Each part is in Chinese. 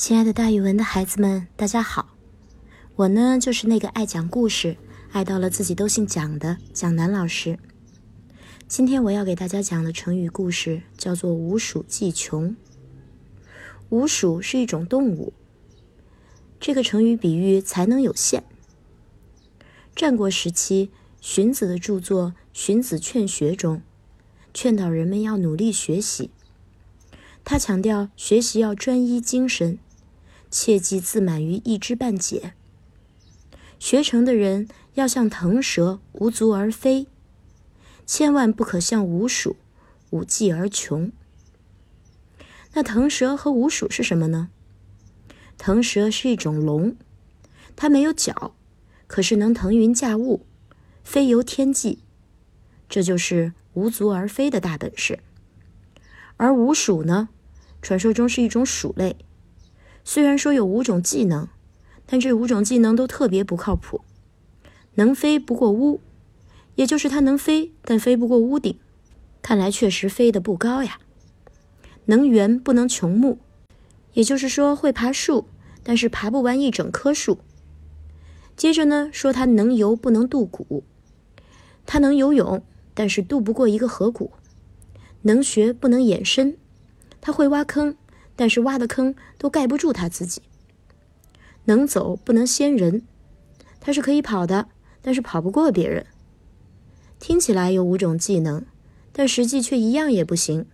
亲爱的，大语文的孩子们，大家好！我呢，就是那个爱讲故事、爱到了自己都姓蒋的蒋楠老师。今天我要给大家讲的成语故事叫做“无鼠计穷”。无鼠是一种动物，这个成语比喻才能有限。战国时期，荀子的著作《荀子劝学》中，劝导人们要努力学习。他强调学习要专一精神。切忌自满于一知半解。学成的人要像腾蛇，无足而飞；千万不可像鼯鼠，无迹而穷。那腾蛇和鼯鼠是什么呢？腾蛇是一种龙，它没有脚，可是能腾云驾雾，飞游天际，这就是无足而飞的大本事。而鼯鼠呢，传说中是一种鼠类。虽然说有五种技能，但这五种技能都特别不靠谱。能飞不过屋，也就是它能飞，但飞不过屋顶。看来确实飞得不高呀。能圆不能穷木，也就是说会爬树，但是爬不完一整棵树。接着呢，说它能游不能渡谷，它能游泳，但是渡不过一个河谷。能学不能掩身，它会挖坑。但是挖的坑都盖不住他自己。能走不能先人，他是可以跑的，但是跑不过别人。听起来有五种技能，但实际却一样也不行。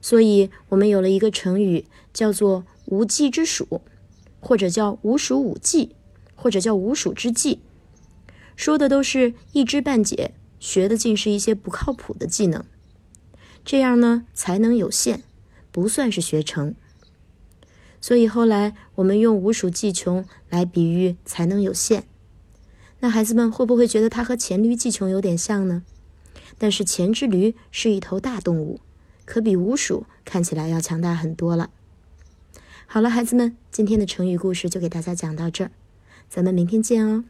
所以我们有了一个成语，叫做“无技之鼠”，或者叫“无鼠五技”，或者叫“无鼠之技”，说的都是一知半解，学的尽是一些不靠谱的技能。这样呢，才能有限。不算是学成，所以后来我们用“无鼠计穷”来比喻才能有限。那孩子们会不会觉得它和黔驴技穷有点像呢？但是黔之驴是一头大动物，可比鼯鼠看起来要强大很多了。好了，孩子们，今天的成语故事就给大家讲到这儿，咱们明天见哦。